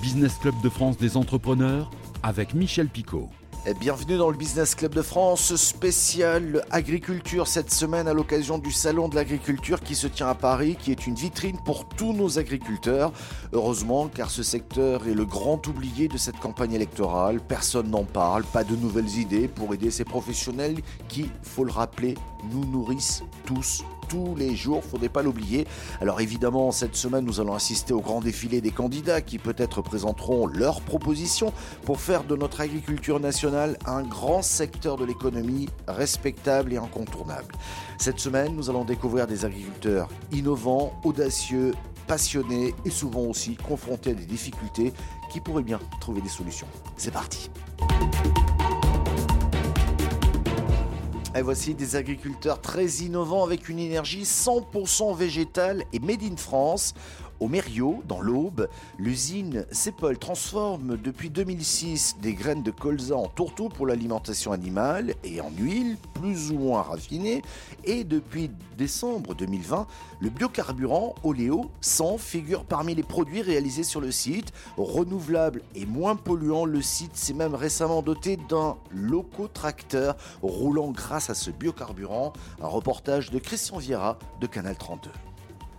Business Club de France des entrepreneurs avec Michel Picot. Bienvenue dans le Business Club de France spécial agriculture cette semaine à l'occasion du Salon de l'agriculture qui se tient à Paris, qui est une vitrine pour tous nos agriculteurs. Heureusement, car ce secteur est le grand oublié de cette campagne électorale. Personne n'en parle, pas de nouvelles idées pour aider ces professionnels qui, faut le rappeler, nous nourrissent tous tous les jours, faudrait pas l'oublier. Alors évidemment, cette semaine, nous allons assister au grand défilé des candidats qui peut-être présenteront leurs propositions pour faire de notre agriculture nationale un grand secteur de l'économie respectable et incontournable. Cette semaine, nous allons découvrir des agriculteurs innovants, audacieux, passionnés et souvent aussi confrontés à des difficultés qui pourraient bien trouver des solutions. C'est parti. Et voici des agriculteurs très innovants avec une énergie 100% végétale et made in France. Au Mériot, dans l'Aube, l'usine Cepol transforme depuis 2006 des graines de colza en tourteaux pour l'alimentation animale et en huile plus ou moins raffinée. Et depuis décembre 2020, le biocarburant Oléo 100 figure parmi les produits réalisés sur le site. Renouvelable et moins polluant, le site s'est même récemment doté d'un locotracteur roulant grâce à ce biocarburant. Un reportage de Christian Viera de Canal 32.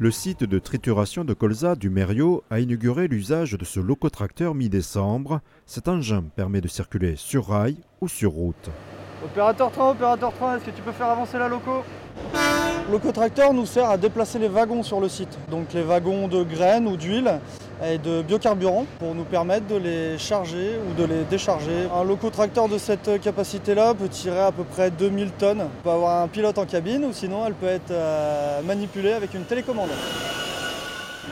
Le site de trituration de colza du Mériot a inauguré l'usage de ce locotracteur mi-décembre. Cet engin permet de circuler sur rail ou sur route. Opérateur train, opérateur train, est-ce que tu peux faire avancer la loco? Le locotracteur nous sert à déplacer les wagons sur le site. Donc les wagons de graines ou d'huile et de biocarburant pour nous permettre de les charger ou de les décharger. Un locotracteur de cette capacité-là peut tirer à peu près 2000 tonnes. On peut avoir un pilote en cabine ou sinon elle peut être euh, manipulée avec une télécommande.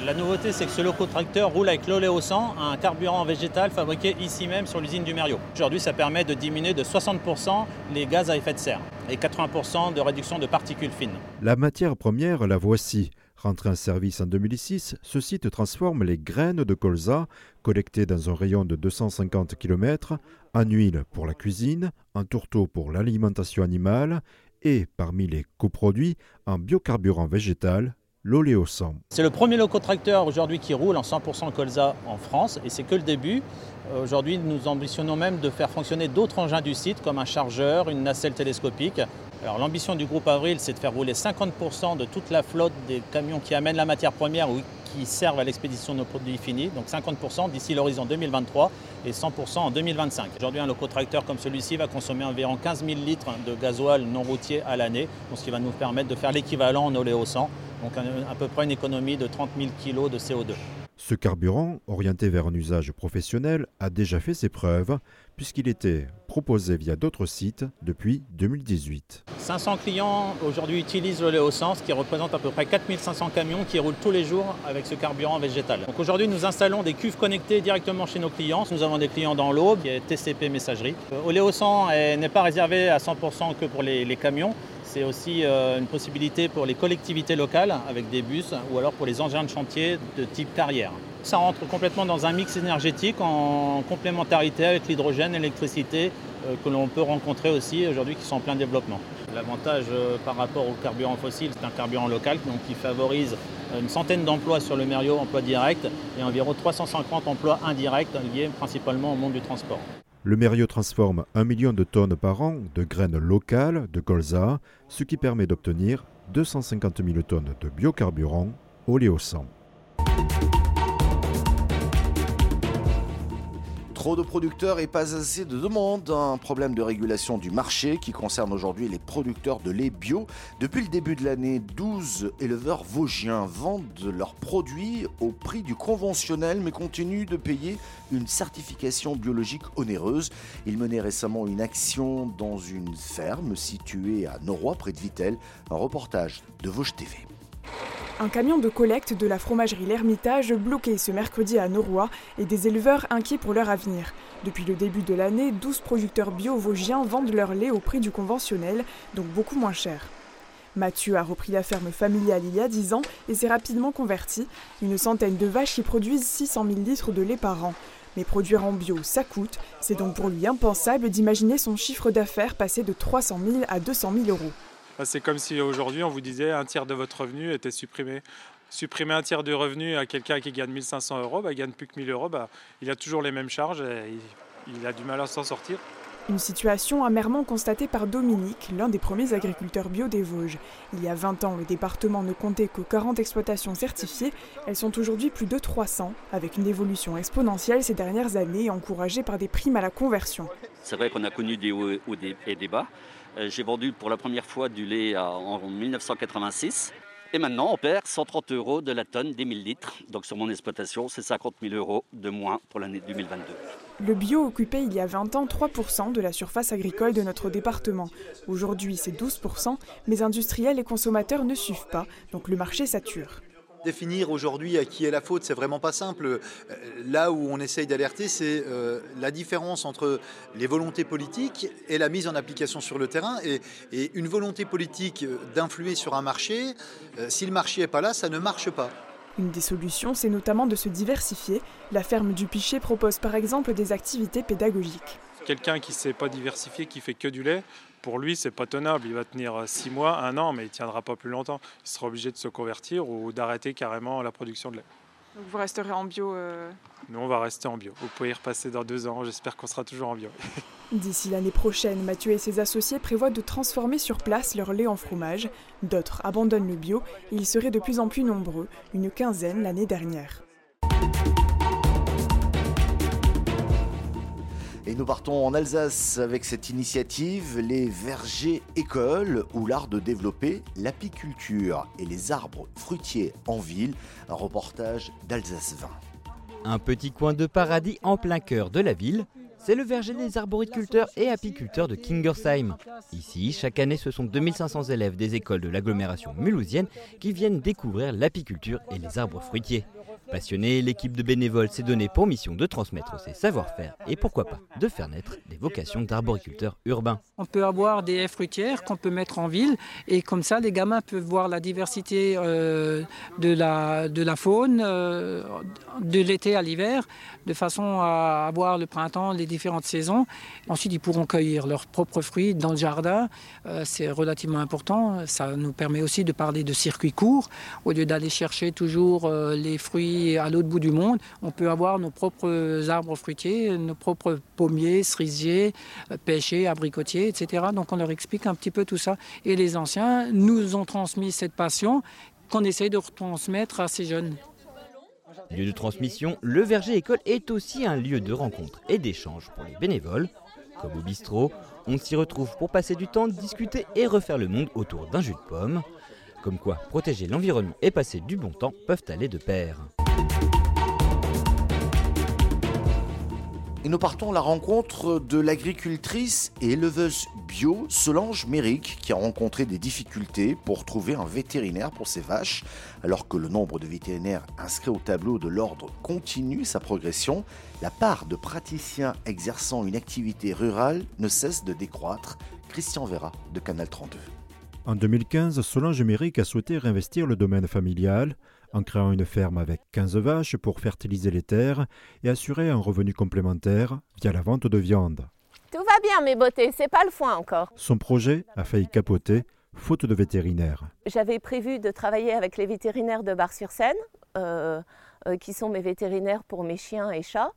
La nouveauté, c'est que ce locotracteur roule avec l'oléosan, un carburant végétal fabriqué ici même sur l'usine du Mériot. Aujourd'hui, ça permet de diminuer de 60% les gaz à effet de serre et 80% de réduction de particules fines. La matière première, la voici. Rentré en service en 2006, ce site transforme les graines de colza, collectées dans un rayon de 250 km, en huile pour la cuisine, en tourteau pour l'alimentation animale et, parmi les coproduits, en biocarburant végétal l'oléosan. C'est le premier locotracteur aujourd'hui qui roule en 100% colza en France et c'est que le début. Aujourd'hui, nous ambitionnons même de faire fonctionner d'autres engins du site comme un chargeur, une nacelle télescopique. Alors l'ambition du groupe Avril, c'est de faire rouler 50% de toute la flotte des camions qui amènent la matière première ou qui servent à l'expédition de nos produits finis, donc 50% d'ici l'horizon 2023 et 100% en 2025. Aujourd'hui, un locotracteur comme celui-ci va consommer environ 15 000 litres de gasoil non routier à l'année, ce qui va nous permettre de faire l'équivalent en oléosan donc à peu près une économie de 30 000 kg de CO2. Ce carburant, orienté vers un usage professionnel, a déjà fait ses preuves puisqu'il était proposé via d'autres sites depuis 2018. 500 clients aujourd'hui utilisent le Léosan, ce qui représente à peu près 4500 camions qui roulent tous les jours avec ce carburant végétal. Donc aujourd'hui, nous installons des cuves connectées directement chez nos clients. Nous avons des clients dans l'Aube, qui est TCP Messagerie. Oléosan n'est pas réservé à 100% que pour les camions. C'est aussi euh, une possibilité pour les collectivités locales avec des bus ou alors pour les engins de chantier de type carrière. Ça rentre complètement dans un mix énergétique en complémentarité avec l'hydrogène l'électricité euh, que l'on peut rencontrer aussi aujourd'hui qui sont en plein développement. L'avantage euh, par rapport au carburant fossile, c'est un carburant local qui favorise une centaine d'emplois sur le Mériot, emplois directs, et environ 350 emplois indirects liés principalement au monde du transport. Le Mériot transforme un million de tonnes par an de graines locales de colza, ce qui permet d'obtenir 250 000 tonnes de biocarburant oléosan. Trop de producteurs et pas assez de demandes. Un problème de régulation du marché qui concerne aujourd'hui les producteurs de lait bio. Depuis le début de l'année, 12 éleveurs vosgiens vendent leurs produits au prix du conventionnel mais continuent de payer une certification biologique onéreuse. Ils menaient récemment une action dans une ferme située à Noroy près de Vitel. Un reportage de Vosges TV. Un camion de collecte de la fromagerie L'Ermitage bloqué ce mercredi à Noroy et des éleveurs inquiets pour leur avenir. Depuis le début de l'année, 12 producteurs bio vosgiens vendent leur lait au prix du conventionnel, donc beaucoup moins cher. Mathieu a repris la ferme familiale il y a 10 ans et s'est rapidement converti. Une centaine de vaches qui produisent 600 000 litres de lait par an. Mais produire en bio, ça coûte. C'est donc pour lui impensable d'imaginer son chiffre d'affaires passer de 300 000 à 200 000 euros. C'est comme si aujourd'hui on vous disait un tiers de votre revenu était supprimé. supprimer un tiers du revenu à quelqu'un qui gagne 1500 euros, bah, il gagne plus que 1000 euros, bah, il a toujours les mêmes charges et il a du mal à s'en sortir. Une situation amèrement constatée par Dominique, l'un des premiers agriculteurs bio des Vosges. Il y a 20 ans, le département ne comptait que 40 exploitations certifiées. Elles sont aujourd'hui plus de 300, avec une évolution exponentielle ces dernières années, encouragée par des primes à la conversion. C'est vrai qu'on a connu des hauts et des bas. Euh, j'ai vendu pour la première fois du lait en 1986. Et maintenant, on perd 130 euros de la tonne des 1000 litres. Donc sur mon exploitation, c'est 50 000 euros de moins pour l'année 2022. Le bio occupait il y a 20 ans 3% de la surface agricole de notre département. Aujourd'hui, c'est 12%, mais industriels et consommateurs ne suivent pas, donc le marché sature. Définir aujourd'hui à qui est la faute, c'est vraiment pas simple. Euh, là où on essaye d'alerter, c'est euh, la différence entre les volontés politiques et la mise en application sur le terrain. Et, une volonté politique d'influer sur un marché, euh, si le marché n'est pas là, ça ne marche pas. Une des solutions, c'est notamment de se diversifier. La ferme du Pichet propose par exemple des activités pédagogiques. Quelqu'un qui ne s'est pas diversifié, qui fait que du lait, pour lui, c'est pas tenable. Il va tenir six mois, un an, mais il tiendra pas plus longtemps. Il sera obligé de se convertir ou d'arrêter carrément la production de lait. Donc vous resterez en bio euh, Nous, on va rester en bio. Vous pouvez y repasser dans deux ans. J'espère qu'on sera toujours en bio. D'ici l'année prochaine, Mathieu et ses associés prévoient de transformer sur place leur lait en fromage. D'autres abandonnent le bio et ils seraient de plus en plus nombreux, une quinzaine l'année dernière. Et nous partons en Alsace avec cette initiative, les vergers écoles, ou l'art de développer l'apiculture et les arbres fruitiers en ville. Un reportage d'Alsace 20. Un petit coin de paradis en plein cœur de la ville, c'est le verger des arboriculteurs et apiculteurs de Kingersheim. Ici, chaque année, ce sont 2500 élèves des écoles de l'agglomération mulhousienne qui viennent découvrir l'apiculture et les arbres fruitiers. Passionnée, l'équipe de bénévoles s'est donnée pour mission de transmettre ses savoir-faire et pourquoi pas de faire naître des vocations d'arboriculteurs urbains. On peut avoir des haies fruitières qu'on peut mettre en ville et comme ça les gamins peuvent voir la diversité euh, de, la, de la faune euh, de l'été à l'hiver de façon à avoir le printemps, les différentes saisons. Ensuite ils pourront cueillir leurs propres fruits dans le jardin. Euh, c'est relativement important. Ça nous permet aussi de parler de circuits courts au lieu d'aller chercher toujours les fruits à l'autre bout du monde, on peut avoir nos propres arbres fruitiers, nos propres pommiers, cerisiers, euh, pêchers, abricotiers, etc. Donc on leur explique un petit peu tout ça. Et les anciens nous ont transmis cette passion qu'on essaye de retransmettre à ces jeunes. Lieu de transmission, le Verger École est aussi un lieu de rencontre et d'échange pour les bénévoles. Comme au bistrot, on s'y retrouve pour passer du temps, discuter et refaire le monde autour d'un jus de pomme. Comme quoi, protéger l'environnement et passer du bon temps peuvent aller de pair. Et nous partons à la rencontre de l'agricultrice et éleveuse bio Solange Méric qui a rencontré des difficultés pour trouver un vétérinaire pour ses vaches. Alors que le nombre de vétérinaires inscrits au tableau de l'ordre continue sa progression, la part de praticiens exerçant une activité rurale ne cesse de décroître. Christian Vera de Canal 32. En 2015, Solange Méric a souhaité réinvestir le domaine familial en créant une ferme avec 15 vaches pour fertiliser les terres et assurer un revenu complémentaire via la vente de viande. Tout va bien mes beautés, c'est pas le foin encore. Son projet a failli capoter faute de vétérinaires. J'avais prévu de travailler avec les vétérinaires de Bar-sur-Seine, euh, euh, qui sont mes vétérinaires pour mes chiens et chats.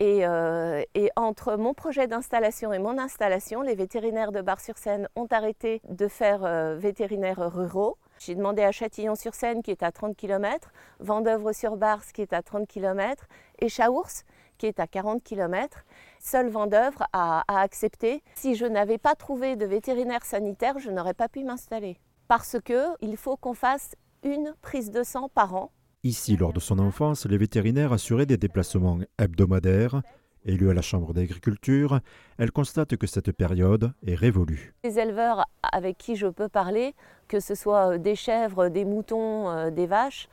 Et, euh, et, entre mon projet d'installation et mon installation, les vétérinaires de Bar-sur-Seine ont arrêté de faire vétérinaires ruraux. J'ai demandé à Châtillon-sur-Seine, qui est à 30 km, Vendeuvre-sur-Barse, qui est à 30 km, et Chaours, qui est à 40 km. Seul Vendeuvre a, a accepté. Si je n'avais pas trouvé de vétérinaire sanitaire, je n'aurais pas pu m'installer. Parce qu'il faut qu'on fasse une prise de sang par an. Ici, lors de son enfance, les vétérinaires assuraient des déplacements hebdomadaires Élue à la Chambre d'agriculture, elle constate que cette période est révolue. Les éleveurs avec qui je peux parler, que ce soit des chèvres, des moutons, euh, des vaches,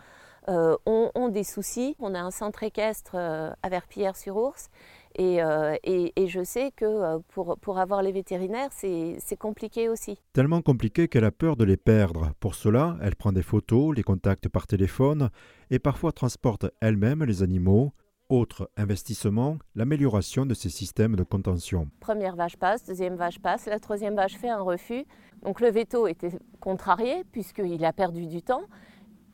euh, ont, des soucis. On a un centre équestre euh, à Verpillière-sur-Ours et, je sais que pour, pour avoir les vétérinaires, c'est compliqué aussi. Tellement compliqué qu'elle a peur de les perdre. Pour cela, elle prend des photos, les contacte par téléphone et parfois transporte elle-même les animaux autre investissement, l'amélioration de ces systèmes de contention. Première vache passe, deuxième vache passe, la troisième vache fait un refus. Donc le veto était contrarié puisqu'il a perdu du temps.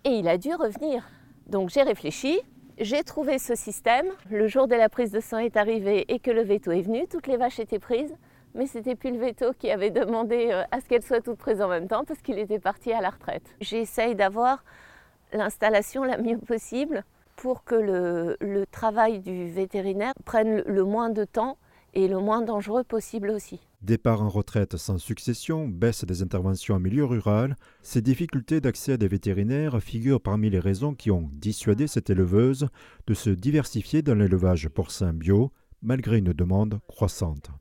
Et il a dû revenir. Donc j'ai réfléchi, j'ai trouvé ce système. Le jour de la prise de sang est arrivé et que le veto est venu, toutes les vaches étaient prises. Mais c'était plus le veto qui avait demandé euh, à ce qu'elles soient toutes prises en même temps parce qu'il était parti à la retraite. J'essaye d'avoir l'installation la mieux possible pour que le, travail du vétérinaire prenne le moins de temps et le moins dangereux possible aussi. Départ en retraite sans succession, baisse des interventions en milieu rural, ces difficultés d'accès des vétérinaires figurent parmi les raisons qui ont dissuadé cette éleveuse de se diversifier dans l'élevage porcin bio, malgré une demande croissante.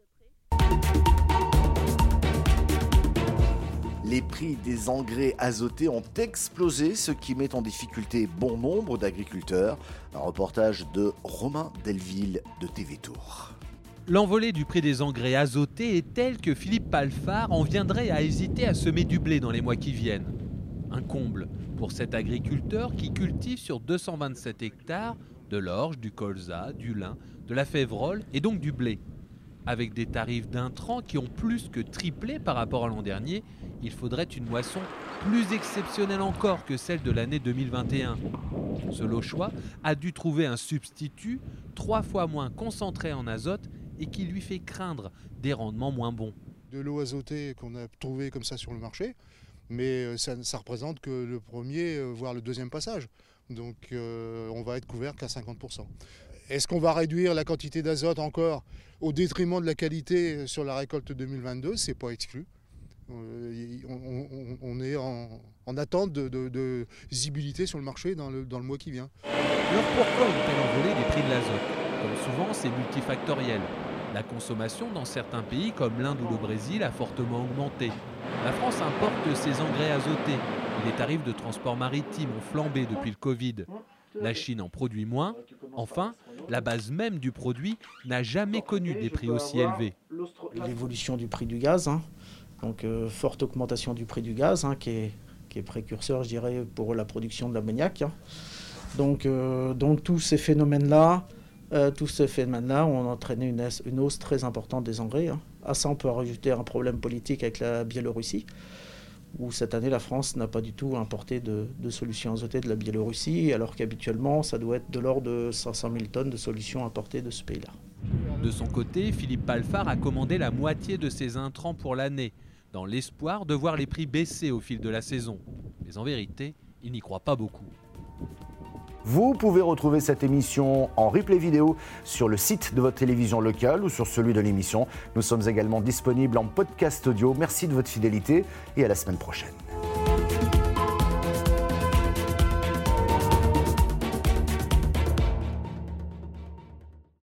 Les prix des engrais azotés ont explosé, ce qui met en difficulté bon nombre d'agriculteurs. Un reportage de Romain Delville de TV Tour. L'envolée du prix des engrais azotés est telle que Philippe Palfard en viendrait à hésiter à semer du blé dans les mois qui viennent. Un comble pour cet agriculteur qui cultive sur 227 hectares de l'orge, du colza, du lin, de la févrole et donc du blé. Avec des tarifs d'intrants qui ont plus que triplé par rapport à l'an dernier, il faudrait une moisson plus exceptionnelle encore que celle de l'année 2021. Ce Lochois a dû trouver un substitut trois fois moins concentré en azote et qui lui fait craindre des rendements moins bons. De l'eau azotée qu'on a trouvée comme ça sur le marché, mais euh, ça, ça représente que le premier, euh, voire le deuxième passage. Donc euh, on va être couvert qu'à 50%. Est-ce qu'on va réduire la quantité d'azote encore au détriment de la qualité sur la récolte 2022 C'est pas exclu. on, est en, attente de, visibilité sur le marché dans le, mois qui vient. Alors pourquoi une telle envolée des prix de l'azote? Comme souvent, c'est multifactoriel. La consommation dans certains pays comme l'Inde ou le Brésil a fortement augmenté. La France importe ses engrais azotés les tarifs de transport maritime ont flambé depuis le Covid. La Chine en produit moins. Enfin, la base même du produit n'a jamais connu des prix aussi élevés. L'évolution du prix du gaz, hein. donc euh, forte augmentation du prix du gaz, hein, qui, est, précurseur, je dirais, pour la production de l'ammoniac. Hein. Donc, euh, donc tous ces phénomènes-là euh, tous ces phénomènes-là ont entraîné une, hausse très importante des engrais. Hein. À ça, on peut rajouter un problème politique avec la Biélorussie, où cette année, la France n'a pas du tout importé de, solutions azotées de la Biélorussie, alors qu'habituellement, ça doit être de l'ordre de 500 000 tonnes de solutions importées de ce pays-là. De son côté, Philippe Palfard a commandé la moitié de ses intrants pour l'année, dans l'espoir de voir les prix baisser au fil de la saison. Mais en vérité, il n'y croit pas beaucoup. Vous pouvez retrouver cette émission en replay vidéo sur le site de votre télévision locale ou sur celui de l'émission. Nous sommes également disponibles en podcast audio. Merci de votre fidélité et à la semaine prochaine.